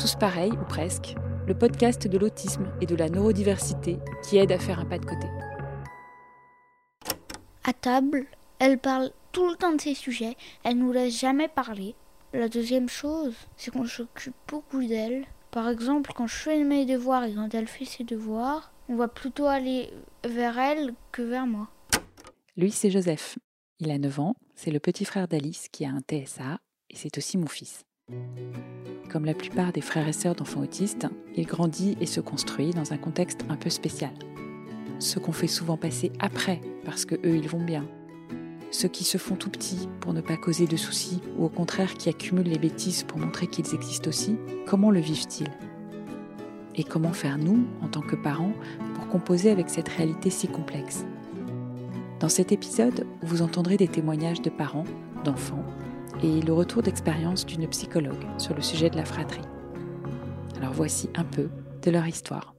Tous pareils, ou presque, le podcast de l'autisme et de la neurodiversité qui aide à faire un pas de côté. À table, elle parle tout le temps de ces sujets, elle nous laisse jamais parler. La deuxième chose, c'est qu'on s'occupe beaucoup d'elle. Par exemple, quand je fais mes devoirs et quand elle fait ses devoirs, on va plutôt aller vers elle que vers moi. Lui, c'est Joseph. Il a 9 ans, c'est le petit frère d'Alice qui a un TSA et c'est aussi mon fils. Comme la plupart des frères et sœurs d'enfants autistes, il grandit et se construit dans un contexte un peu spécial. Ce qu'on fait souvent passer après parce que eux ils vont bien. Ceux qui se font tout petits pour ne pas causer de soucis ou au contraire qui accumulent les bêtises pour montrer qu'ils existent aussi, comment le vivent-ils? Et comment faire nous, en tant que parents, pour composer avec cette réalité si complexe? Dans cet épisode, vous entendrez des témoignages de parents, d'enfants et le retour d'expérience d'une psychologue sur le sujet de la fratrie. Alors voici un peu de leur histoire.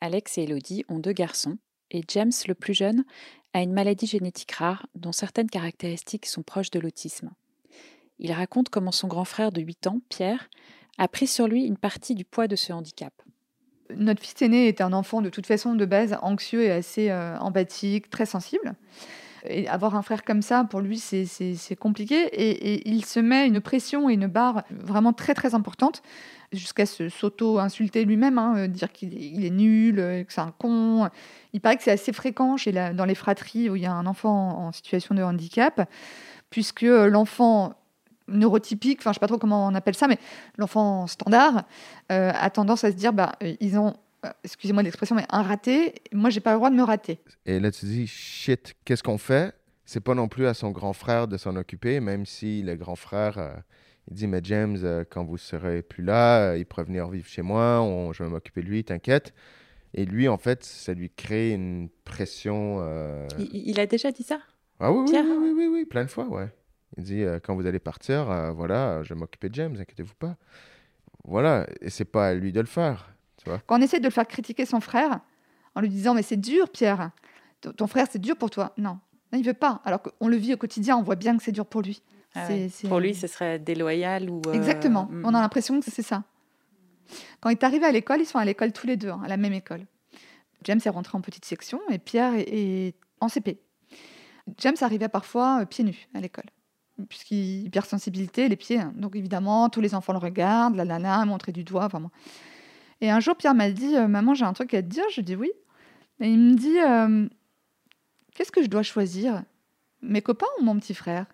Alex et Elodie ont deux garçons et James, le plus jeune, a une maladie génétique rare dont certaines caractéristiques sont proches de l'autisme. Il raconte comment son grand frère de 8 ans, Pierre, a pris sur lui une partie du poids de ce handicap. Notre fils aîné était un enfant de toute façon de base anxieux et assez euh, empathique, très sensible. Avoir un frère comme ça, pour lui, c'est compliqué. Et, il se met une pression et une barre vraiment très, très importante, jusqu'à s'auto-insulter lui-même, hein, euh, dire qu'il est, nul, euh, que c'est un con. Il paraît que c'est assez fréquent chez dans les fratries où il y a un enfant en situation de handicap, puisque l'enfant neurotypique, enfin je sais pas trop comment on appelle ça, mais l'enfant standard euh, a tendance à se dire bah ils ont euh, excusez-moi l'expression, mais un raté, moi, j'ai pas le droit de me rater. Et là, tu dis, shit, qu'est-ce qu'on fait? C'est pas non plus à son grand frère de s'en occuper, même si le grand frère, euh, il dit, mais James, euh, quand vous serez plus là, il pourrait venir vivre chez moi, je vais m'occuper de lui, t'inquiète. Et lui, en fait, ça lui crée une pression. Il, a déjà dit ça? Ah oui, oui, oui, oui, oui, plein de fois, ouais. Il dit, quand vous allez partir, voilà, je vais m'occuper de James, inquiétez-vous pas. Voilà, et c'est pas à lui de le faire. Quand on essaie de le faire critiquer son frère, en lui disant Mais c'est dur, Pierre, ton frère, c'est dur pour toi. Non, non il veut pas. Alors qu'on le vit au quotidien, on voit bien que c'est dur pour lui. Ah pour lui, ce serait déloyal ou. Euh, Exactement. Mm. On a l'impression que c'est ça. Quand il est arrivé à l'école, ils sont à l'école tous les deux, hein, à la même école. James est rentré en petite section et Pierre est, en CP. James arrivait parfois euh, pieds nus à l'école, puisqu'il hypersensibilité, les pieds. Hein. Donc évidemment, tous les enfants le regardent, la nana, montrer du doigt, vraiment. Et un jour, Pierre m'a dit euh, Maman, j'ai un truc à te dire. Je dis oui. Et il me dit euh, Qu'est-ce que je dois choisir? Mes copains ou mon petit frère?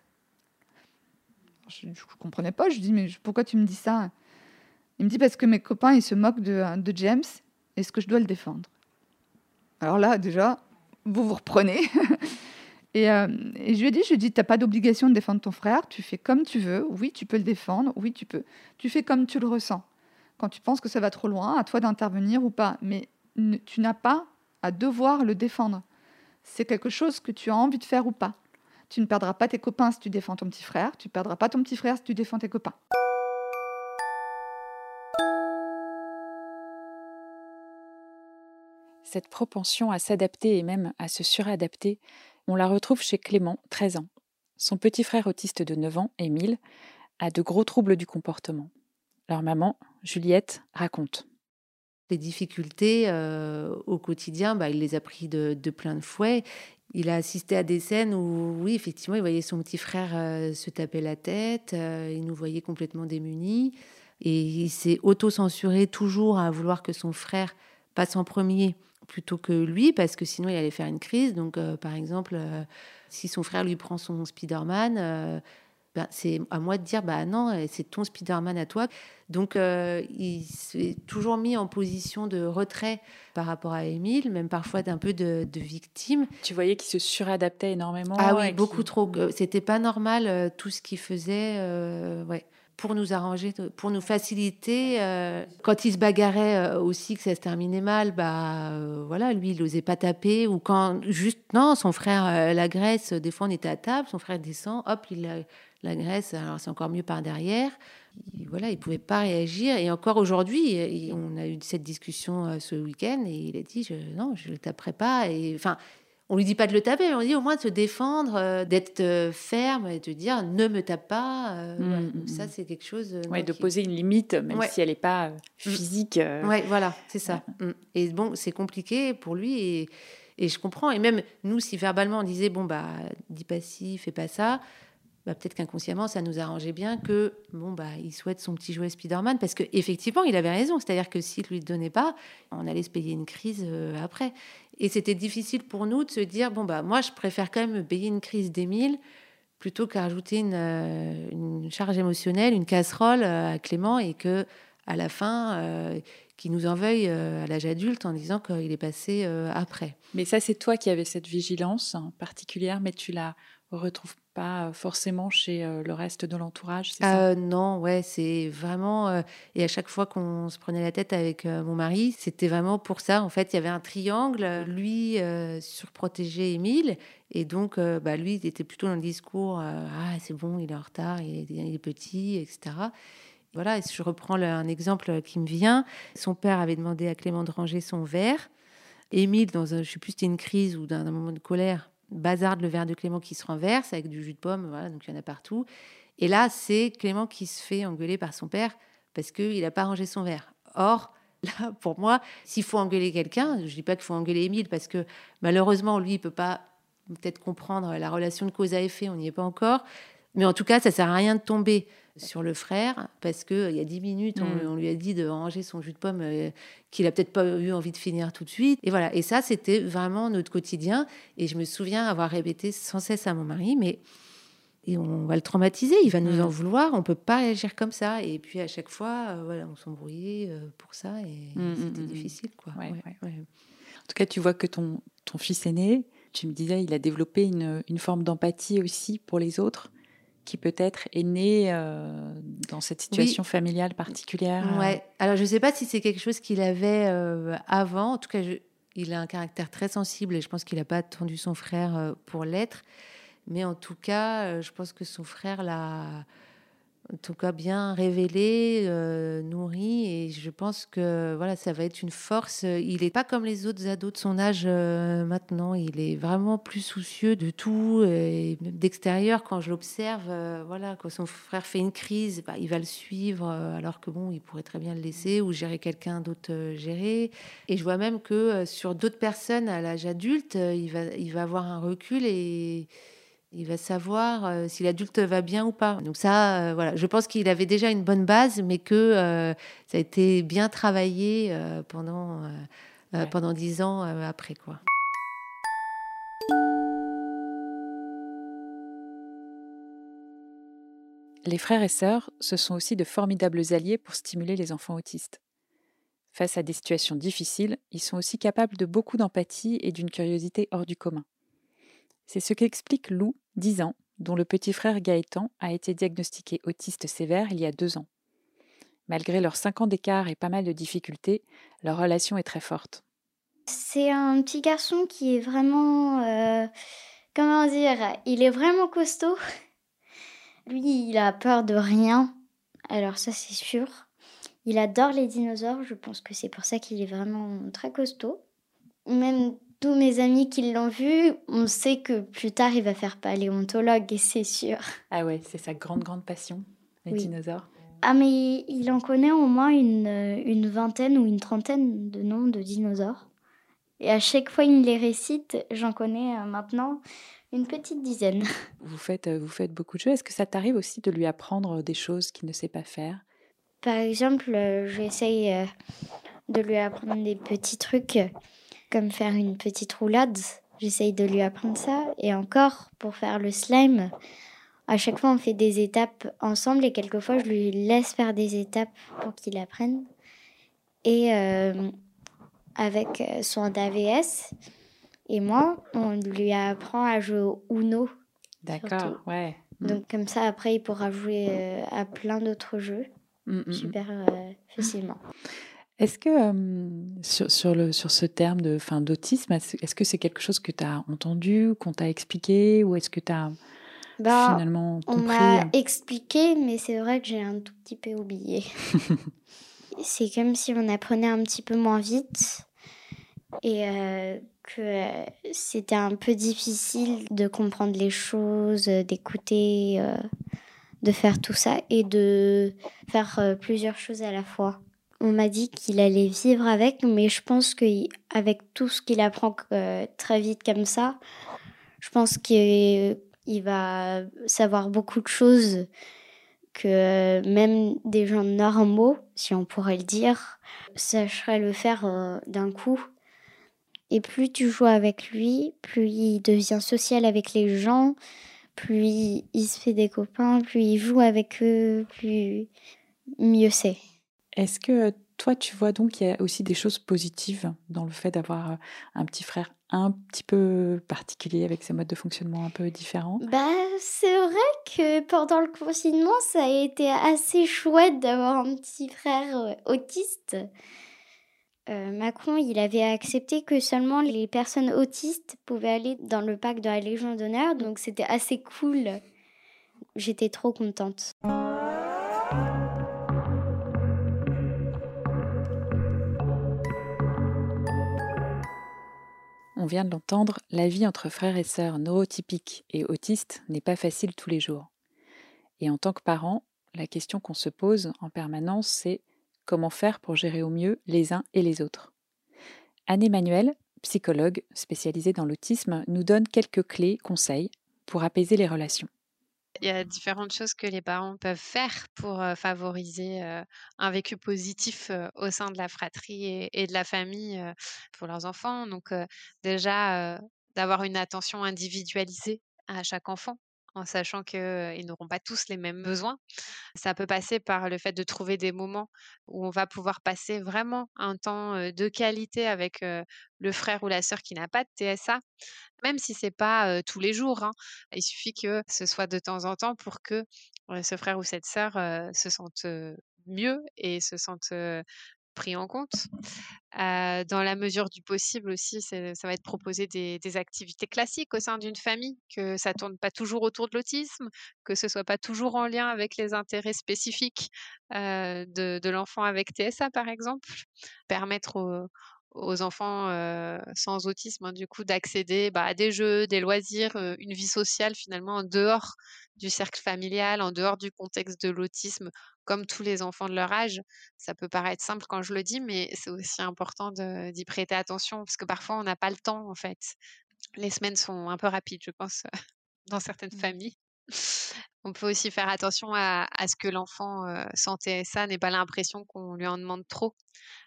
Je ne comprenais pas. Je dis Mais pourquoi tu me dis ça? Il me dit Parce que mes copains, ils se moquent de, James. Est-ce que je dois le défendre Alors là, déjà, vous vous reprenez. et, euh, et, je lui ai dit, je lui ai dit, t'as pas d'obligation de défendre ton frère, tu fais comme tu veux, oui, tu peux le défendre, oui, tu peux. Tu fais comme tu le ressens. Quand tu penses que ça va trop loin, à toi d'intervenir ou pas. Mais tu n'as pas à devoir le défendre. C'est quelque chose que tu as envie de faire ou pas. Tu ne perdras pas tes copains si tu défends ton petit frère. Tu ne perdras pas ton petit frère si tu défends tes copains. Cette propension à s'adapter et même à se suradapter, on la retrouve chez Clément, 13 ans. Son petit frère autiste de 9 ans, Émile, a de gros troubles du comportement. Leur maman, Juliette, raconte. Les difficultés au quotidien, bah, il les a pris de, plein de fouet. Il a assisté à des scènes où, oui, effectivement, il voyait son petit frère se taper la tête, il nous voyait complètement démunis, et il s'est auto-censuré toujours à vouloir que son frère passe en premier plutôt que lui, parce que sinon il allait faire une crise. Donc, par exemple, si son frère lui prend son Spider-Man, ben, c'est à moi de dire bah non, c'est ton Spider-Man à toi. Donc euh, il s'est toujours mis en position de retrait par rapport à Émile, même parfois d'un peu de, victime. Tu voyais qu'il se suradaptait énormément. Ah oui, beaucoup trop. C'était pas normal euh, tout ce qu'il faisait. Euh, ouais pour nous arranger, pour nous faciliter. quand il se bagarrait aussi, que ça se terminait mal, bah voilà, lui, il n'osait pas taper. Ou quand juste, non, son frère l'agresse, des fois on était à table, son frère descend, hop, il, la Grèce, alors c'est encore mieux par derrière. Il, voilà, il pouvait pas réagir. Et encore aujourd'hui, on a eu cette discussion euh, ce week-end et il a dit je, non, je le taperai pas. Et enfin, on lui dit pas de le taper, mais on dit au moins de se défendre, euh, d'être euh, ferme et de dire ne me tape pas. euh, Mm, mm, Donc ça, mm. c'est quelque chose. Ouais, de qui- poser une limite, même Ouais. si elle n'est pas physique. Ouais, voilà, c'est ça. Et bon, c'est compliqué pour lui et, et je comprends. Et même nous, si verbalement on disait bon bah dis pas ci, fais pas ça, bah, peut-être qu'inconsciemment ça nous arrangeait bien que bon bah il souhaite son petit jouet Spider-Man parce que effectivement il avait raison. C'est-à-dire que s'il lui donnait pas, on allait se payer une crise euh, après. Et c'était difficile pour nous de se dire bon bah moi je préfère quand même me payer une crise d'Émile plutôt qu'à rajouter une, euh, une charge émotionnelle, une casserole euh, à Clément et que à la fin, euh, qui nous en veuille à l'âge adulte en disant qu'il est passé après. Mais ça, c'est toi qui avais cette vigilance particulière, mais tu la retrouves pas euh, forcément chez euh, le reste de l'entourage, Euh, non, ouais, c'est vraiment. et à chaque fois qu'on se prenait la tête avec mon mari, c'était vraiment pour ça. En fait, il y avait un triangle. Lui surprotégeait Émile. Et donc, bah, lui, il était plutôt dans le discours Ah, c'est bon, il est en retard, il est, il est petit, etc. Voilà, et si je reprends un exemple qui me vient. Son père avait demandé à Clément de ranger son verre. Émile, dans un, je sais plus, c'était une crise ou d'un un moment de colère, bazarde le verre de Clément qui se renverse avec du jus de pomme, voilà, donc il y en a partout. Et là, c'est Clément qui se fait engueuler par son père parce qu'il n'a pas rangé son verre. Or, là, pour moi, s'il faut engueuler quelqu'un, je ne dis pas qu'il faut engueuler Émile parce que malheureusement, lui, il peut pas peut-être comprendre la relation de cause à effet, on n'y est pas encore. Mais en tout cas, ça sert à rien de tomber sur le frère parce que il y a dix minutes, on, Mm. on lui a dit de ranger son jus de pomme euh, qu'il a peut-être pas eu envie de finir tout de suite. Et voilà. Et ça, c'était vraiment notre quotidien. Et je me souviens avoir répété sans cesse à mon mari, mais et on va le traumatiser, il va nous Mm. en vouloir, on peut pas réagir comme ça. Et puis à chaque fois, euh, voilà, on s'embrouillait euh, pour ça et Mm, c'était difficile, quoi. Ouais, Ouais, ouais. ouais. En tout cas, tu vois que ton, ton fils aîné, tu me disais, il a développé une, une forme d'empathie aussi pour les autres, qui peut-être est née euh, dans cette situation familiale particulière. euh. Ouais. Alors, je ne sais pas si c'est quelque chose qu'il avait euh, avant. En tout cas, je- il a un caractère très sensible et je pense qu'il n'a pas attendu son frère pour l'être. Mais en tout cas, je pense que son frère l'a, en tout cas, bien révélé, euh, nourri. Et je pense que voilà, ça va être une force. Il n'est pas comme les autres ados de son âge euh, maintenant. Il est vraiment plus soucieux de tout et d'extérieur. Quand je l'observe, euh, voilà, quand son frère fait une crise, bah, il va le suivre, alors que bon, il pourrait très bien le laisser ou gérer quelqu'un d'autre gérer. Et je vois même que sur d'autres personnes à l'âge adulte, il va, il va avoir un recul et il va savoir euh, si l'adulte va bien ou pas. Donc ça, euh, voilà, je pense qu'il avait déjà une bonne base, mais que euh, ça a été bien travaillé pendant Ouais. pendant dix ans après quoi. Les frères et sœurs, ce sont aussi de formidables alliés pour stimuler les enfants autistes. Face à des situations difficiles, ils sont aussi capables de beaucoup d'empathie et d'une curiosité hors du commun. C'est ce qu'explique Lou, 10 ans, dont le petit frère Gaëtan a été diagnostiqué autiste sévère il y a deux ans. Malgré leurs 5 ans d'écart et pas mal de difficultés, leur relation est très forte. C'est un petit garçon qui est vraiment. euh, comment dire Il est vraiment costaud. Lui, il a peur de rien. Alors, ça, c'est sûr. Il adore les dinosaures. Je pense que c'est pour ça qu'il est vraiment très costaud. Même tous mes amis qui l'ont vu, on sait que plus tard, il va faire paléontologue, et c'est sûr. Ah ouais, c'est sa grande, grande passion, les Oui. dinosaures. Ah, mais il en connaît au moins une, euh, une vingtaine ou une trentaine de noms de dinosaures. Et à chaque fois, il les récite. J'en connais euh, maintenant une petite dizaine. Vous faites, euh, vous faites beaucoup de jeux. Est-ce que ça t'arrive aussi de lui apprendre des choses qu'il ne sait pas faire? Par exemple, j'essaye de lui apprendre des petits trucs comme faire une petite roulade. J'essaye de lui apprendre ça. Et encore, pour faire le slime, à chaque fois, on fait des étapes ensemble et quelquefois, je lui laisse faire des étapes pour qu'il apprenne. Et euh, avec son AVS et moi, on lui apprend à jouer au Uno. D'accord, ouais. Mm. Donc comme ça, après, il pourra jouer euh, à plein d'autres jeux mm, mm. super euh, facilement. Est-ce que euh, sur, sur, le, sur ce terme de, fin, d'autisme, est-ce que c'est quelque chose que tu as entendu, qu'on t'a expliqué, ou est-ce que tu as Bah, finalement on compris m'a expliqué, mais c'est vrai que j'ai un tout petit peu oublié. c'est comme si on apprenait un petit peu moins vite. et que c'était un peu difficile de comprendre les choses, d'écouter, de faire tout ça et de faire plusieurs choses à la fois. On m'a dit qu'il allait vivre avec, mais je pense qu'avec tout ce qu'il apprend très vite comme ça, je pense qu'il va savoir beaucoup de choses que même des gens normaux, si on pourrait le dire, sacheraient le faire d'un coup. Et plus tu joues avec lui, plus il devient social avec les gens, plus il se fait des copains, plus il joue avec eux, plus mieux c'est. Est-ce que toi, tu vois donc qu'il y a aussi des choses positives dans le fait d'avoir un petit frère un petit peu particulier avec ses modes de fonctionnement un peu différents? Bah, c'est vrai que pendant le confinement, ça a été assez chouette d'avoir un petit frère autiste. Euh, Macron, il avait accepté que seulement les personnes autistes pouvaient aller dans le parc de la Légion d'honneur, donc c'était assez cool. J'étais trop contente. Vient de l'entendre, la vie entre frères et sœurs neurotypiques et autistes n'est pas facile tous les jours. Et en tant que parent, la question qu'on se pose en permanence, c'est Comment faire pour gérer au mieux les uns et les autres Anne-Emmanuelle, psychologue spécialisée dans l'autisme, nous donne quelques clés, conseils pour apaiser les relations. Il y a différentes choses que les parents peuvent faire pour favoriser un vécu positif au sein de la fratrie et, de la famille pour leurs enfants. Donc déjà, d'avoir une attention individualisée à chaque enfant en sachant qu'ils n'auront pas tous les mêmes besoins. Ça peut passer par le fait de trouver des moments où on va pouvoir passer vraiment un temps de qualité avec le frère ou la sœur qui n'a pas de TSA, même si c'est pas tous les jours. Hein. Il suffit que ce soit de temps en temps pour que ce frère ou cette sœur se sente mieux et se sente pris en compte. dans la mesure du possible aussi, ça va être proposer des, activités classiques au sein d'une famille, que ça tourne pas toujours autour de l'autisme, que ce soit pas toujours en lien avec les intérêts spécifiques de, l'enfant avec TSA par exemple. Permettre aux, enfants sans autisme, hein, du coup, d'accéder bah, à des jeux, des loisirs, une vie sociale finalement en dehors du cercle familial, en dehors du contexte de l'autisme, comme tous les enfants de leur âge. Ça peut paraître simple quand je le dis, mais c'est aussi important d'y prêter attention parce que parfois on n'a pas le temps en fait. Les semaines sont un peu rapides, je pense, dans certaines mmh. familles. On peut aussi faire attention à, ce que l'enfant euh, sans TSA n'ait pas l'impression qu'on lui en demande trop,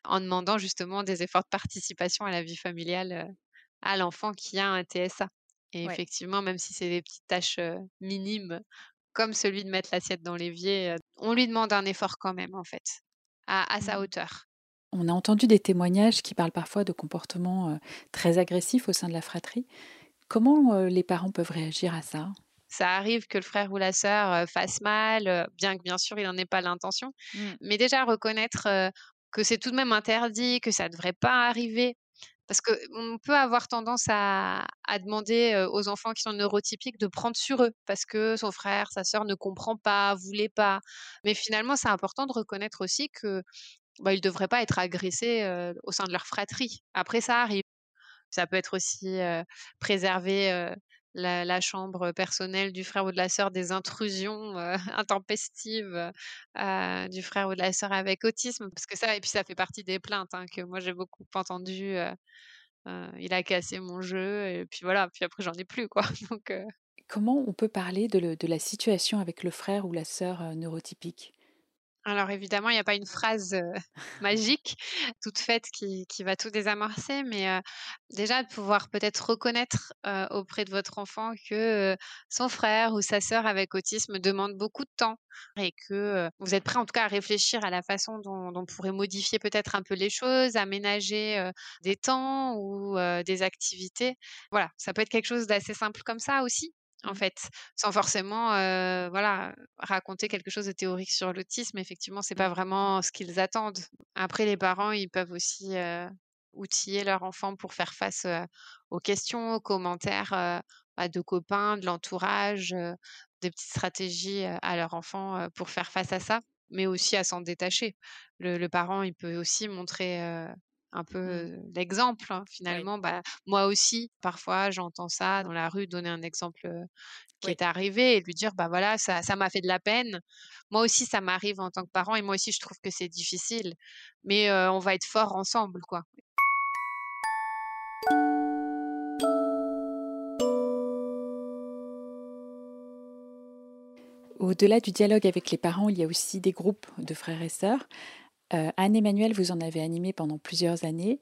en demandant justement des efforts de participation à la vie familiale euh, à l'enfant qui a un TSA. Et effectivement, même si c'est des petites tâches euh, minimes, comme celui de mettre l'assiette dans l'évier, on lui demande un effort quand même, en fait, à, sa mmh. hauteur. On a entendu des témoignages qui parlent parfois de comportements très agressifs au sein de la fratrie. Comment les parents peuvent réagir à ça? Ça arrive que le frère ou la sœur fasse mal, bien que bien sûr il n'en ait pas l'intention. Mmh. Mais déjà reconnaître que c'est tout de même interdit, que ça ne devrait pas arriver. Parce qu'on peut avoir tendance à, demander aux enfants qui sont neurotypiques de prendre sur eux, parce que son frère, sa sœur ne comprend pas, voulait pas. Mais finalement, c'est important de reconnaître aussi que bah, ils ne devraient pas être agressés au sein de leur fratrie. Après, ça arrive. Ça peut être aussi préserver la, chambre personnelle du frère ou de la sœur des intrusions intempestives du frère ou de la sœur avec autisme, parce que ça, et puis ça fait partie des plaintes hein, que moi j'ai beaucoup entendu. il a cassé mon jeu, et puis voilà, puis après j'en ai plus quoi. Donc, Comment on peut parler de, de, la situation avec le frère ou la sœur neurotypique? Alors évidemment, il n'y a pas une phrase magique, toute faite qui, va tout désamorcer, mais déjà de pouvoir peut-être reconnaître auprès de votre enfant que son frère ou sa sœur avec autisme demande beaucoup de temps et que vous êtes prêt en tout cas à réfléchir à la façon dont, dont on pourrait modifier peut-être un peu les choses, aménager des temps ou des activités. Voilà, ça peut être quelque chose d'assez simple comme ça aussi en mmh. fait, sans forcément voilà, raconter quelque chose de théorique sur l'autisme. Effectivement, c'est pas vraiment ce qu'ils attendent. Après, les parents, ils peuvent aussi outiller leur enfant pour faire face aux questions, aux commentaires bah, de copains, de l'entourage, des petites stratégies à leur enfant pour faire face à ça, mais aussi à s'en détacher. Le, le, parent, il peut aussi montrer un peu l'exemple. hein. Finalement, bah, moi aussi, parfois, j'entends ça dans la rue, donner un exemple qui Oui. est arrivé et lui dire, bah voilà, ça, ça m'a fait de la peine. Moi aussi, ça m'arrive en tant que parent et moi aussi, je trouve que c'est difficile. Mais on va être fort ensemble, quoi. Au-delà du dialogue avec les parents, il y a aussi des groupes de frères et sœurs. Euh, Anne-Emmanuel, vous en avez animé pendant plusieurs années.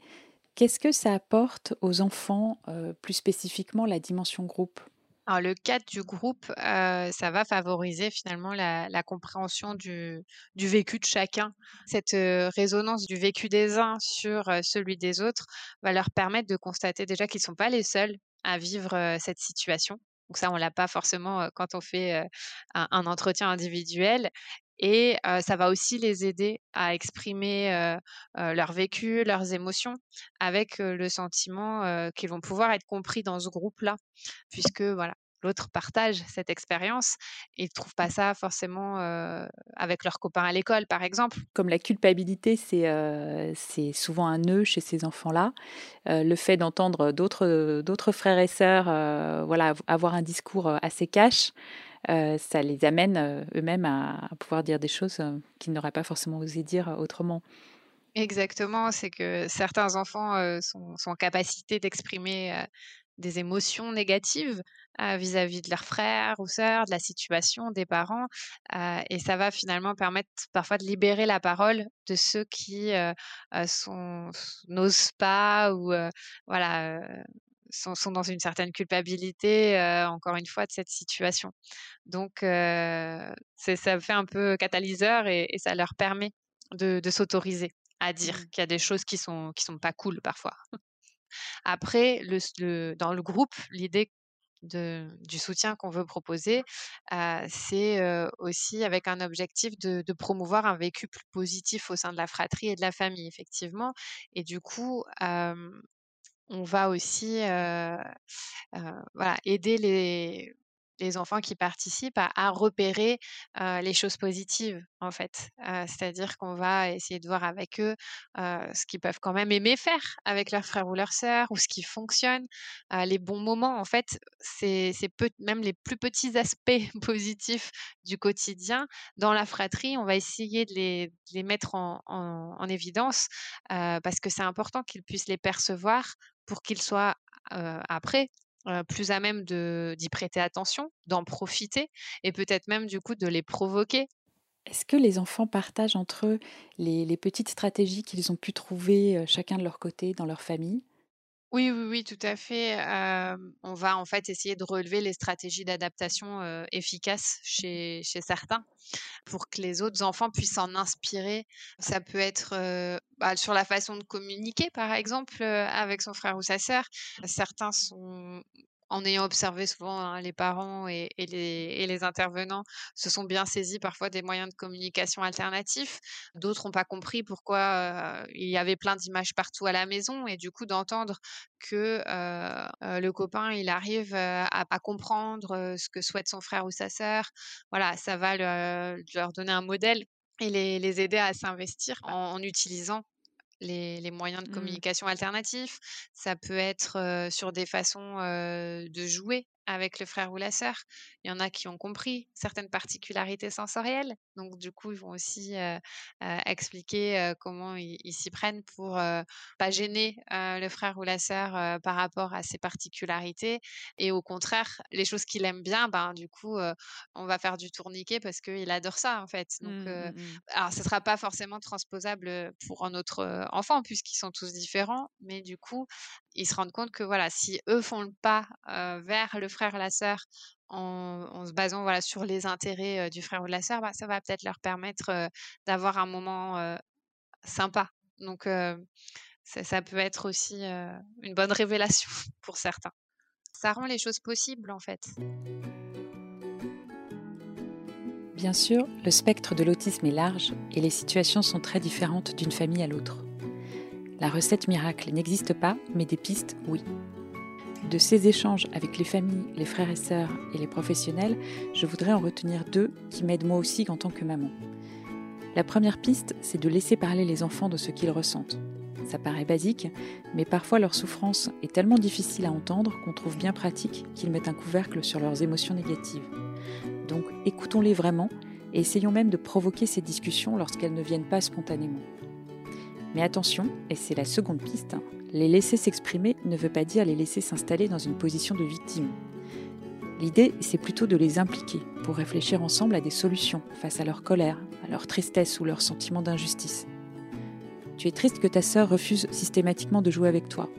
Qu'est-ce que ça apporte aux enfants, euh, plus spécifiquement la dimension groupe? Alors, le cadre du groupe, euh, ça va favoriser finalement la, compréhension du, vécu de chacun. Cette résonance du vécu des uns sur celui des autres va leur permettre de constater déjà qu'ils ne sont pas les seuls à vivre cette situation. Donc ça, on l'a pas forcément quand on fait un entretien individuel. Et ça va aussi les aider à exprimer leur vécu, leurs émotions, avec le sentiment qu'ils vont pouvoir être compris dans ce groupe-là, puisque voilà, l'autre partage cette expérience et ne trouvent pas ça forcément avec leurs copains à l'école, par exemple. Comme la culpabilité, c'est euh, souvent un nœud chez ces enfants-là. Le fait d'entendre d'autres frères et sœurs voilà, avoir un discours assez cash, ça les amène euh, eux-mêmes à, pouvoir dire des choses euh, qu'ils n'auraient pas forcément osé dire autrement. Exactement, c'est que certains enfants euh, sont, en capacité d'exprimer euh, des émotions négatives euh, vis-à-vis de leurs frères ou sœurs, de la situation, des parents, euh, et ça va finalement permettre parfois de libérer la parole de ceux qui euh, euh, n'osent pas ou euh, voilà euh, sont, sont dans une certaine culpabilité, euh, encore une fois, de cette situation. Donc, euh, ça fait un peu catalyseur et, et ça leur permet de, de s'autoriser à dire Mmh. qu'il y a des choses qui sont qui sont pas cool parfois. Après, le, le- dans le groupe, l'idée de, du soutien qu'on veut proposer, euh, c'est euh, aussi avec un objectif de, de promouvoir un vécu plus positif au sein de la fratrie et de la famille, effectivement. Et du coup, euh, on va aussi euh, euh, aider les, enfants qui participent à, repérer euh, les choses positives, en fait. C'est-à-dire qu'on va essayer de voir avec eux ce qu'ils peuvent quand même aimer faire avec leurs frères ou leurs sœurs, ou ce qui fonctionne, les bons moments. En fait, c'est même les plus petits aspects positifs du quotidien. Dans la fratrie, on va essayer de les, mettre en, en- en évidence parce que c'est important qu'ils puissent les percevoir pour qu'ils soient après plus à même d'y prêter attention, d'en profiter et peut-être même du coup de les provoquer. Est-ce que les enfants partagent entre eux les, les petites stratégies qu'ils ont pu trouver chacun de leur côté dans leur famille? Oui, oui, oui, tout à fait. On va en fait essayer de relever les stratégies d'adaptation euh, efficaces chez, chez certains pour que les autres enfants puissent s'en inspirer. Ça peut être euh, sur la façon de communiquer, par exemple, avec son frère ou sa sœur. Certains sont en ayant observé souvent hein, les parents et, les, intervenants se sont bien saisis parfois des moyens de communication alternatifs. D'autres n'ont pas compris pourquoi euh, il y avait plein d'images partout à la maison et du coup d'entendre que euh, euh, le copain il arrive à, comprendre ce que souhaite son frère ou sa sœur. Voilà, ça va le- leur donner un modèle et les, aider à s'investir en utilisant les, les moyens de Mm. communication alternatifs. Ça peut être euh, sur des façons euh, de jouer avec le frère ou la sœur. Il y en a qui ont compris certaines particularités sensorielles. Donc, du coup, ils vont aussi expliquer comment ils ils s'y prennent pour pas gêner le frère ou la sœur par rapport à ces particularités. Et au contraire, les choses qu'il aime bien, ben, du coup, on va faire du tourniquet parce qu'il adore ça, en fait. Donc, Mm, euh, mm, mm. alors, ce ne sera pas forcément transposable pour un autre enfant, puisqu'ils sont tous différents, mais du coup, ils se rendent compte que voilà, si eux font le pas euh, vers le frère, la sœur, en, se basant voilà, sur les intérêts du frère ou de la sœur, bah, ça va peut-être leur permettre d'avoir un moment sympa. Donc, ça, peut être aussi une bonne révélation pour certains. Ça rend les choses possibles, en fait. Bien sûr, le spectre de l'autisme est large et les situations sont très différentes d'une famille à l'autre. La recette miracle n'existe pas, mais des pistes, oui. De ces échanges avec les familles, les frères et sœurs et les professionnels, je voudrais en retenir deux qui m'aident moi aussi en tant que maman. La première piste, c'est de laisser parler les enfants de ce qu'ils ressentent. Ça paraît basique, mais parfois leur souffrance est tellement difficile à entendre qu'on trouve bien pratique qu'ils mettent un couvercle sur leurs émotions négatives. Donc écoutons-les vraiment et essayons même de provoquer ces discussions lorsqu'elles ne viennent pas spontanément. Mais attention, et c'est la seconde piste, les laisser s'exprimer ne veut pas dire les laisser s'installer dans une position de victime. L'idée, c'est plutôt de les impliquer pour réfléchir ensemble à des solutions face à leur colère, à leur tristesse ou leur sentiment d'injustice. Tu es triste que ta sœur refuse systématiquement de jouer avec toi,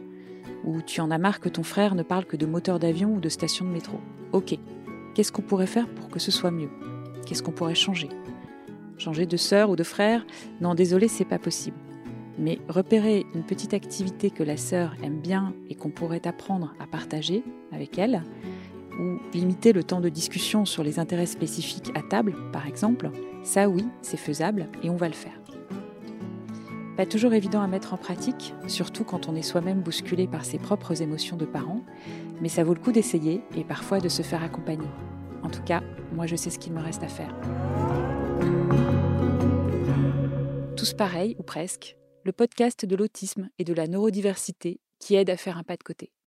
ou tu en as marre que ton frère ne parle que de moteur d'avion ou de station de métro. Ok, qu'est-ce qu'on pourrait faire pour que ce soit mieux? Qu'est-ce qu'on pourrait changer? Changer de sœur ou de frère? Non, désolé, c'est pas possible. Mais repérer une petite activité que la sœur aime bien et qu'on pourrait apprendre à partager avec elle, ou limiter le temps de discussion sur les intérêts spécifiques à table, par exemple, ça oui, c'est faisable et on va le faire. Pas toujours évident à mettre en pratique, surtout quand on est soi-même bousculé par ses propres émotions de parent, mais ça vaut le coup d'essayer et parfois de se faire accompagner. En tout cas, moi je sais ce qu'il me reste à faire. Tous pareils, ou presque, le podcast de l'autisme et de la neurodiversité qui aide à faire un pas de côté.